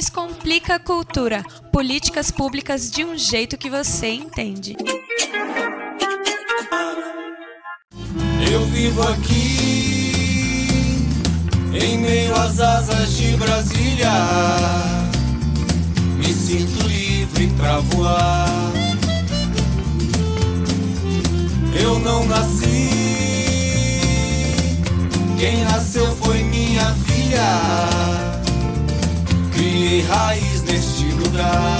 Descomplica a cultura, políticas públicas de um jeito que você entende. Eu vivo aqui, em meio às asas de Brasília. Me sinto livre pra voar. Eu não nasci, quem nasceu foi minha filha raiz neste lugar.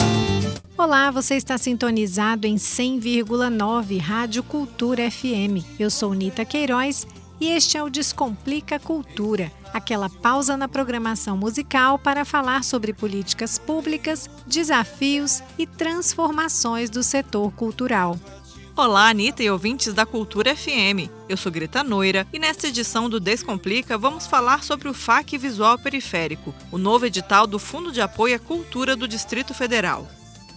Olá, você está sintonizado em 100,9 Rádio Cultura FM. Eu sou Nita Queiroz e este é o Descomplica Cultura, aquela pausa na programação musical para falar sobre políticas públicas, desafios e transformações do setor cultural. Olá, Anitta e ouvintes da Cultura FM. Eu sou Greta Noira e nesta edição do Descomplica vamos falar sobre o FAC Visual Periférico, o novo edital do Fundo de Apoio à Cultura do Distrito Federal.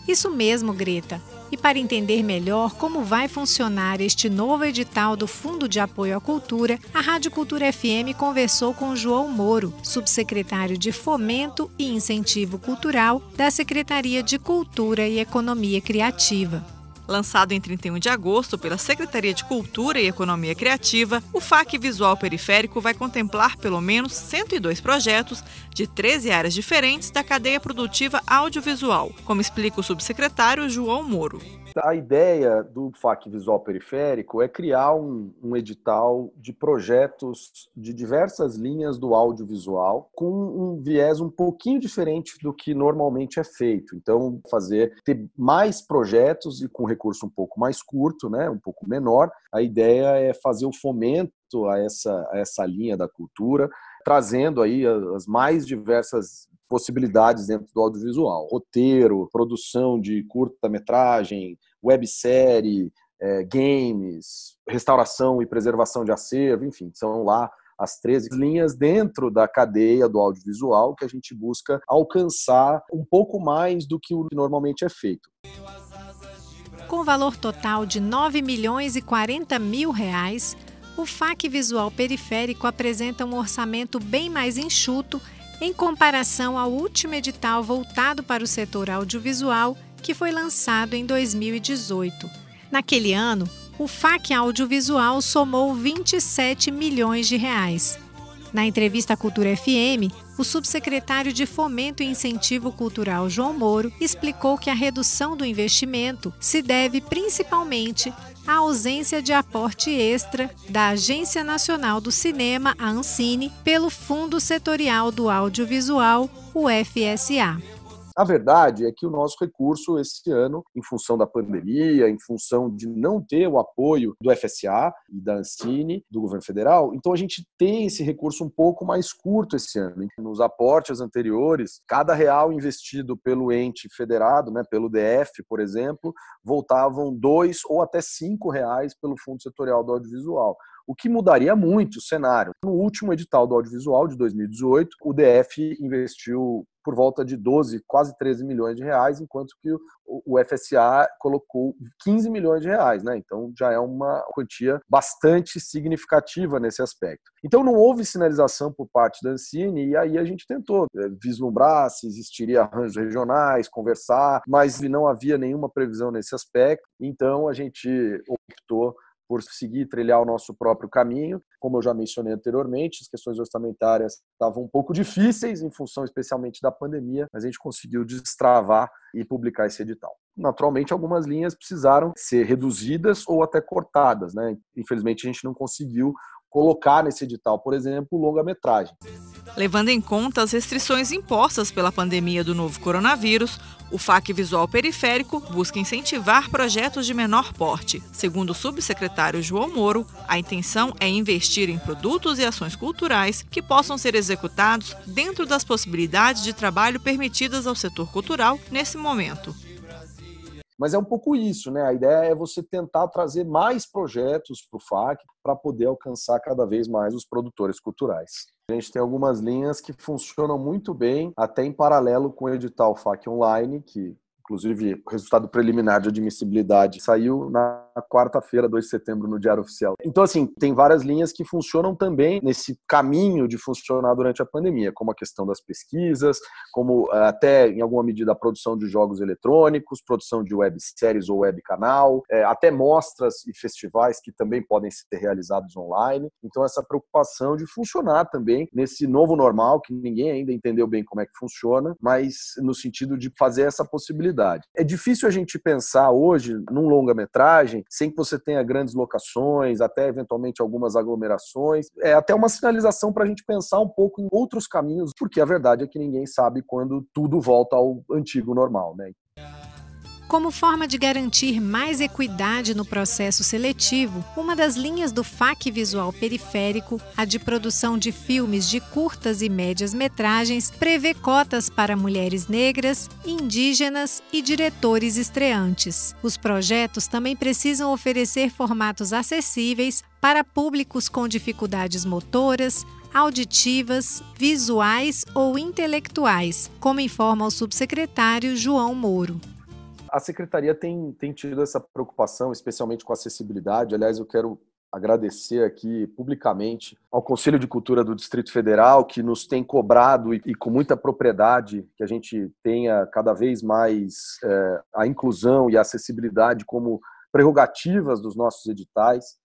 Isso mesmo, Greta. E para entender melhor como vai funcionar este novo edital do Fundo de Apoio à Cultura, a Rádio Cultura FM conversou com João Moro, subsecretário de Fomento e Incentivo Cultural da Secretaria de Cultura e Economia Criativa. Lançado em 31 de agosto pela Secretaria de Cultura e Economia Criativa, o FAC Visual Periférico vai contemplar pelo menos 102 projetos de 13 áreas diferentes da cadeia produtiva audiovisual, como explica o subsecretário João Moro. A ideia do FAC Visual Periférico é criar um, um, edital de projetos de diversas linhas do audiovisual com um viés um pouquinho diferente do que normalmente é feito. Então, fazer ter mais projetos e com recurso um pouco mais curto, né, um pouco menor. A ideia é fazer o fomento a essa, a essa linha da cultura, trazendo aí as mais diversas possibilidades dentro do audiovisual. Roteiro, produção de curta-metragem, websérie, é, games, restauração e preservação de acervo, enfim, são lá as 13 linhas dentro da cadeia do audiovisual que a gente busca alcançar um pouco mais do que normalmente é feito. Com valor total de 9 milhões e 40 mil reais, o FAC Visual Periférico apresenta um orçamento bem mais enxuto em comparação ao último edital voltado para o setor audiovisual, que foi lançado em 2018. Naquele ano, o FAC Audiovisual somou 27 milhões de reais. Na entrevista à Cultura FM, o subsecretário de Fomento e Incentivo Cultural, João Moro, explicou que a redução do investimento se deve principalmente à ausência de aporte extra da Agência Nacional do Cinema, a Ancine, pelo Fundo Setorial do Audiovisual, o FSA. A verdade é que o nosso recurso esse ano, em função da pandemia, em função de não ter o apoio do FSA e da Ancine, do governo federal, então a gente tem esse recurso um pouco mais curto esse ano. Nos aportes anteriores, cada real investido pelo ente federado, né, pelo DF, por exemplo, voltavam dois ou até cinco reais pelo Fundo Setorial do Audiovisual o que mudaria muito o cenário. No último edital do audiovisual de 2018, o DF investiu por volta de 12, quase 13 milhões de reais, enquanto que o FSA colocou 15 milhões de reais, né? Então já é uma quantia bastante significativa nesse aspecto. Então não houve sinalização por parte da Ancine e aí a gente tentou eh, vislumbrar se existiria arranjos regionais, conversar, mas não havia nenhuma previsão nesse aspecto. Então a gente optou por seguir trilhar o nosso próprio caminho. Como eu já mencionei anteriormente, as questões orçamentárias estavam um pouco difíceis, em função especialmente da pandemia, mas a gente conseguiu destravar e publicar esse edital. Naturalmente, algumas linhas precisaram ser reduzidas ou até cortadas. Né? Infelizmente, a gente não conseguiu colocar nesse edital, por exemplo, longa-metragem. Levando em conta as restrições impostas pela pandemia do novo coronavírus, o FAC Visual Periférico busca incentivar projetos de menor porte. Segundo o subsecretário João Moro, a intenção é investir em produtos e ações culturais que possam ser executados dentro das possibilidades de trabalho permitidas ao setor cultural nesse momento. Mas é um pouco isso, né? A ideia é você tentar trazer mais projetos para o FAC para poder alcançar cada vez mais os produtores culturais. A gente tem algumas linhas que funcionam muito bem, até em paralelo com o edital FAC Online, que Inclusive, o resultado preliminar de admissibilidade saiu na quarta-feira, 2 de setembro, no Diário Oficial. Então, assim, tem várias linhas que funcionam também nesse caminho de funcionar durante a pandemia, como a questão das pesquisas, como eh, até, em alguma medida, a produção de jogos eletrônicos, produção de webséries ou webcanal, é, até mostras e festivais que também podem ser realizados online. Então, essa preocupação de funcionar também nesse novo normal, que ninguém ainda entendeu bem como é que funciona, mas no sentido de fazer essa possibilidade. É difícil a gente pensar hoje num longa-metragem sem que você tenha grandes locações, até eventualmente algumas aglomerações. É até uma sinalização para a gente pensar um pouco em outros caminhos, porque a verdade é que ninguém sabe quando tudo volta ao antigo normal, né? Como forma de garantir mais equidade no processo seletivo, uma das linhas do FAC Visual Periférico, a de produção de filmes de curtas e médias metragens, prevê cotas para mulheres negras, indígenas e diretores estreantes. Os projetos também precisam oferecer formatos acessíveis para públicos com dificuldades motoras, auditivas, visuais ou intelectuais, como informa o subsecretário João Moro a secretaria tem, tem tido essa preocupação, especialmente com acessibilidade. Aliás, eu quero agradecer aqui publicamente ao Conselho de Cultura do Distrito Federal, que nos tem cobrado e, e com muita propriedade que a gente tenha cada vez mais é, a inclusão e a acessibilidade como prerrogativas dos nossos editais.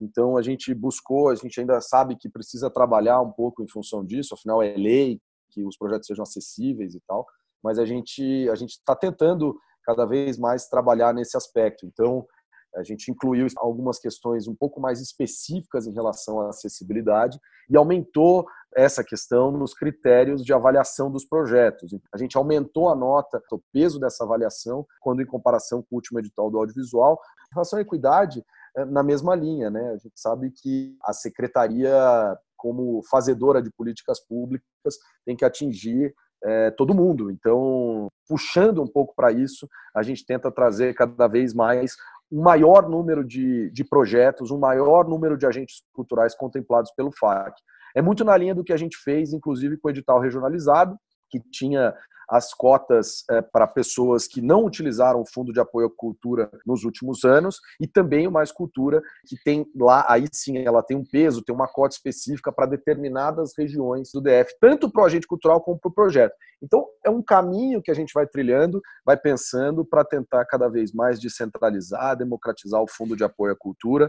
Então, a gente buscou, a gente ainda sabe que precisa trabalhar um pouco em função disso, afinal, é lei que os projetos sejam acessíveis e tal, mas a gente a gente está tentando cada vez mais trabalhar nesse aspecto. Então, a gente incluiu algumas questões um pouco mais específicas em relação à acessibilidade e aumentou essa questão nos critérios de avaliação dos projetos. A gente aumentou a nota, o peso dessa avaliação, quando em comparação com o último edital do audiovisual. Em relação à equidade, é, na mesma linha, né? A gente sabe que a secretaria, como fazedora de políticas públicas, tem que atingir é, todo mundo. Então, puxando um pouco para isso, a gente tenta trazer cada vez mais um maior número de, de projetos, um maior número de agentes culturais contemplados pelo FAC. É muito na linha do que a gente fez, inclusive com o edital regionalizado, que tinha as cotas é, para pessoas que não utilizaram o Fundo de Apoio à Cultura nos últimos anos e também o Mais Cultura, que tem lá, aí sim, ela tem um peso, tem uma cota específica para determinadas regiões do DF, tanto para o agente cultural como para o projeto. Então, é um caminho que a gente vai trilhando, vai pensando para tentar cada vez mais descentralizar, democratizar o Fundo de Apoio à Cultura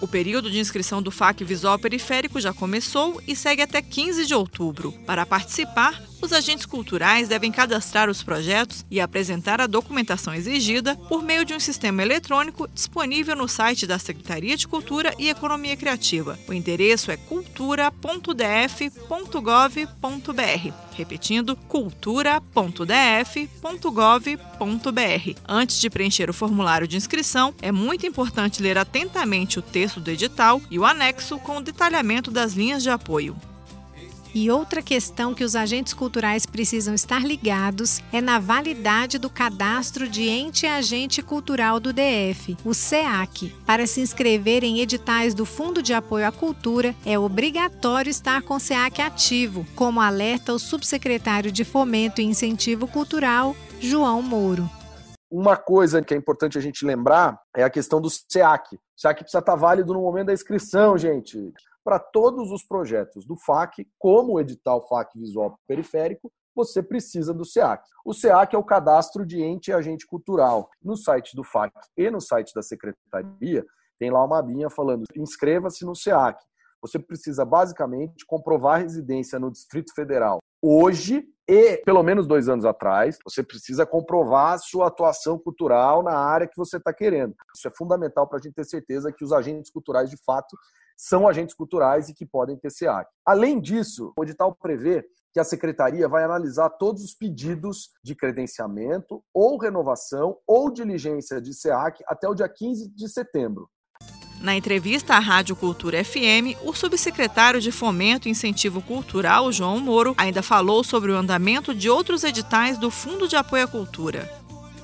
o período de inscrição do FAC Visual Periférico já começou e segue até 15 de outubro. Para participar, os agentes culturais devem cadastrar os projetos e apresentar a documentação exigida por meio de um sistema eletrônico disponível no site da Secretaria de Cultura e Economia Criativa. O endereço é cultura.df.gov.br. Repetindo, cultura.df.gov.br. Antes de preencher o formulário de inscrição, é muito importante ler atentamente o texto do edital e o anexo com o detalhamento das linhas de apoio. E outra questão que os agentes culturais precisam estar ligados é na validade do cadastro de ente agente cultural do DF, o SEAC. Para se inscrever em editais do Fundo de Apoio à Cultura, é obrigatório estar com o SEAC ativo, como alerta o subsecretário de Fomento e Incentivo Cultural, João Mouro. Uma coisa que é importante a gente lembrar é a questão do SEAC. O SEAC precisa estar válido no momento da inscrição, gente para todos os projetos do FAC, como o edital FAC Visual Periférico, você precisa do SEAC. O SEAC é o cadastro de ente e agente cultural. No site do FAC e no site da Secretaria, tem lá uma abinha falando inscreva-se no SEAC. Você precisa basicamente comprovar residência no Distrito Federal hoje e pelo menos dois anos atrás. Você precisa comprovar a sua atuação cultural na área que você está querendo. Isso é fundamental para a gente ter certeza que os agentes culturais de fato são agentes culturais e que podem ter SEAC. Além disso, o edital prevê que a secretaria vai analisar todos os pedidos de credenciamento ou renovação ou diligência de SEAC até o dia 15 de setembro. Na entrevista à Rádio Cultura FM, o subsecretário de Fomento e Incentivo Cultural, João Moro, ainda falou sobre o andamento de outros editais do Fundo de Apoio à Cultura.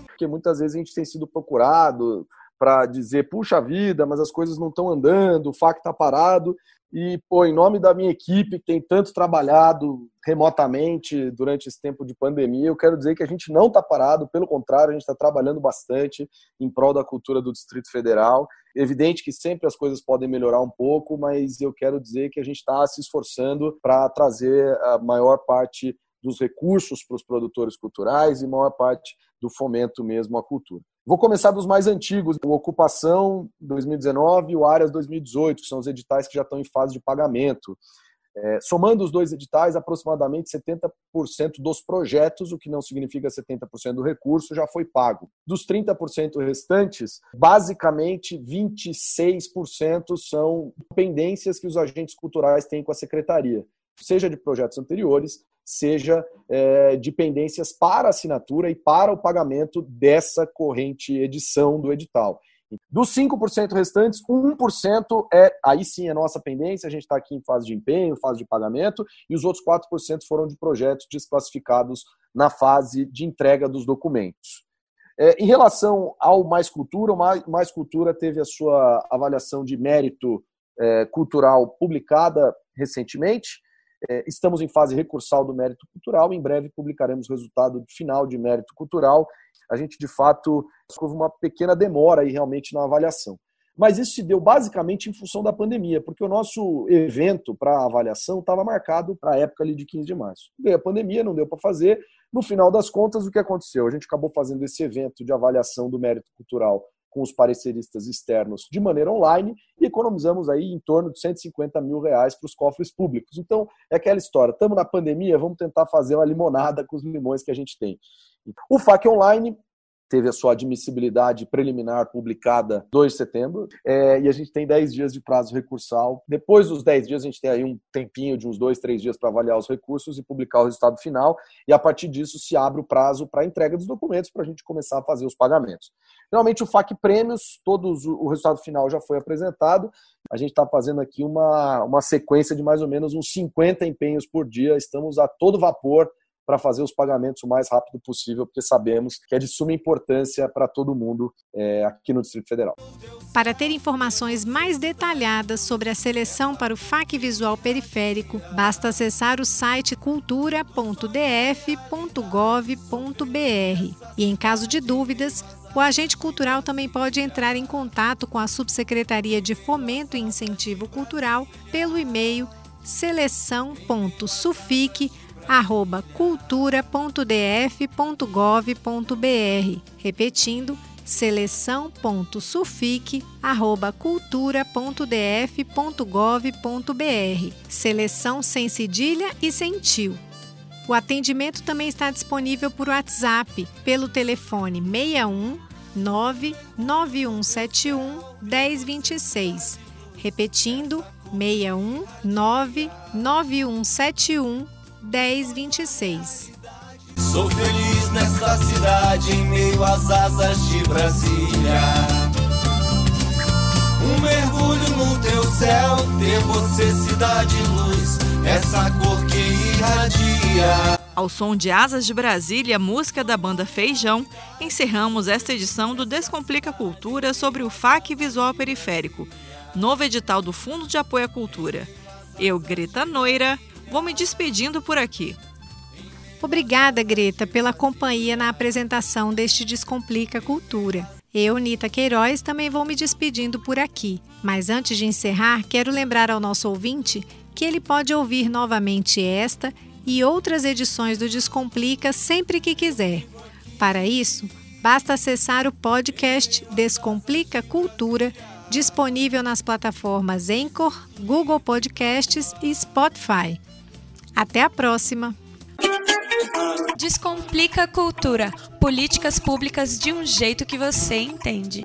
Porque muitas vezes a gente tem sido procurado para dizer, puxa vida, mas as coisas não estão andando, o FAC está parado. E, pô, em nome da minha equipe, que tem tanto trabalhado remotamente durante esse tempo de pandemia, eu quero dizer que a gente não está parado, pelo contrário, a gente está trabalhando bastante em prol da cultura do Distrito Federal. Evidente que sempre as coisas podem melhorar um pouco, mas eu quero dizer que a gente está se esforçando para trazer a maior parte dos recursos para os produtores culturais e maior parte do fomento mesmo à cultura. Vou começar dos mais antigos, o Ocupação 2019 e o Áreas 2018, que são os editais que já estão em fase de pagamento. É, somando os dois editais, aproximadamente 70% dos projetos, o que não significa 70% do recurso, já foi pago. Dos 30% restantes, basicamente 26% são pendências que os agentes culturais têm com a secretaria, seja de projetos anteriores, seja é, dependências para assinatura e para o pagamento dessa corrente edição do edital. Dos 5% restantes, 1% é, aí sim é nossa pendência, a gente está aqui em fase de empenho, fase de pagamento, e os outros 4% foram de projetos desclassificados na fase de entrega dos documentos. É, em relação ao Mais Cultura, o Mais, Cultura teve a sua avaliação de mérito é, cultural publicada recentemente, estamos em fase recursal do mérito cultural. Em breve publicaremos o resultado final de mérito cultural. A gente, de fato, houve uma pequena demora aí realmente na avaliação. Mas isso se deu basicamente em função da pandemia, porque o nosso evento para avaliação estava marcado para a época ali de 15 de março. Veio a pandemia, não deu para fazer. No final das contas, o que aconteceu? A gente acabou fazendo esse evento de avaliação do mérito cultural com os pareceristas externos de maneira online e economizamos aí em torno de 150 mil reais para os cofres públicos. Então, é aquela história, estamos na pandemia, vamos tentar fazer uma limonada com os limões que a gente tem. O FAQ Online teve a sua admissibilidade preliminar publicada 2 de setembro, é, e a gente tem 10 dias de prazo recursal. Depois dos 10 dias, a gente tem aí um tempinho de uns 2, 3 dias para avaliar os recursos e publicar o resultado final, e a partir disso se abre o prazo para entrega dos documentos para a gente começar a fazer os pagamentos. Finalmente, o FAC Prêmios, todos, o resultado final já foi apresentado. A gente está fazendo aqui uma, uma sequência de mais ou menos uns 50 empenhos por dia. Estamos a todo vapor para fazer os pagamentos o mais rápido possível, porque sabemos que é de suma importância para todo mundo é, aqui no Distrito Federal. Para ter informações mais detalhadas sobre a seleção para o FAC Visual Periférico, basta acessar o site cultura.df.gov.br. E em caso de dúvidas, o agente cultural também pode entrar em contato com a Subsecretaria de Fomento e Incentivo Cultural pelo e-mail seleção.sufic.com cultura.df.gov.br, repetindo seleção.sufic@cultura.df.gov.br. Seleção sem cedilha e sem tio. O atendimento também está disponível por WhatsApp pelo telefone 61 99171 1026. Repetindo 61 99171 1026. Sou feliz nesta cidade em meio às asas de Brasília. Um mergulho no teu céu, ter você cidade luz, essa cor que irradia. Ao som de Asas de Brasília, música da banda Feijão, encerramos esta edição do Descomplica Cultura sobre o FAC Visual Periférico, novo edital do Fundo de Apoio à Cultura. Eu, Greta Noira, Vou me despedindo por aqui. Obrigada, Greta, pela companhia na apresentação deste Descomplica Cultura. Eu, Nita Queiroz, também vou me despedindo por aqui. Mas antes de encerrar, quero lembrar ao nosso ouvinte que ele pode ouvir novamente esta e outras edições do Descomplica sempre que quiser. Para isso, basta acessar o podcast Descomplica Cultura, disponível nas plataformas Anchor, Google Podcasts e Spotify. Até a próxima! Descomplica a cultura. Políticas públicas de um jeito que você entende.